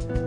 Bye.